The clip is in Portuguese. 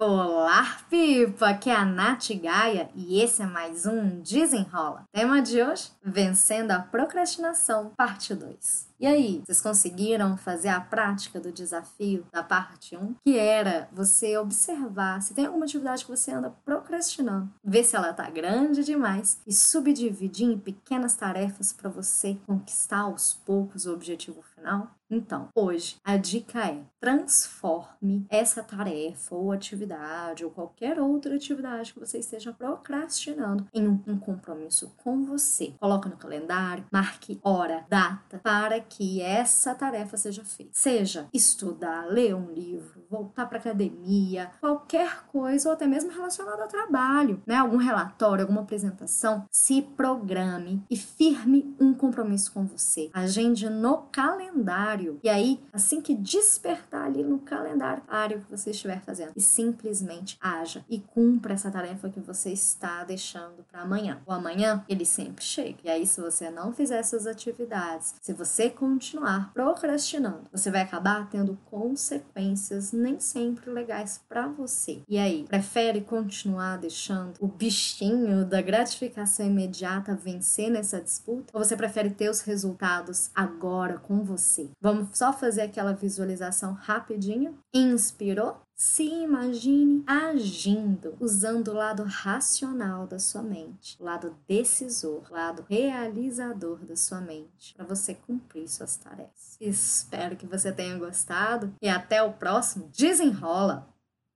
Olá, Pipa! Aqui é a Nath Gaia e esse é mais um Desenrola. Tema de hoje: Vencendo a Procrastinação, parte 2. E aí, vocês conseguiram fazer a prática do desafio da parte 1? Que era você observar se tem alguma atividade que você anda procrastinando, ver se ela tá grande demais e subdividir em pequenas tarefas para você conquistar aos poucos o objetivo final? Então, hoje a dica é transforme essa tarefa ou atividade ou qualquer outra atividade que você esteja procrastinando em um, compromisso com você. Coloque no calendário, marque hora, data para que essa tarefa seja feita. Seja estudar, ler um livro, voltar para academia, qualquer coisa ou até mesmo relacionado ao trabalho, né? Algum relatório, alguma apresentação, se programe e firme um compromisso com você. Agende no calendário. E aí, assim que despertar ali no calendário que você estiver fazendo, e simplesmente haja e cumpra essa tarefa que você está deixando para amanhã. O amanhã, ele sempre chega. E aí, se você não fizer essas atividades, se você continuar procrastinando, você vai acabar tendo consequências nem sempre legais para você. E aí, prefere continuar deixando o bichinho da gratificação imediata vencer nessa disputa? Ou você prefere ter os resultados agora com você? Vamos só fazer aquela visualização rapidinho? Inspirou? Se imagine agindo, usando o lado racional da sua mente, o lado decisor, o lado realizador da sua mente, para você cumprir suas tarefas. Espero que você tenha gostado e até o próximo Desenrola!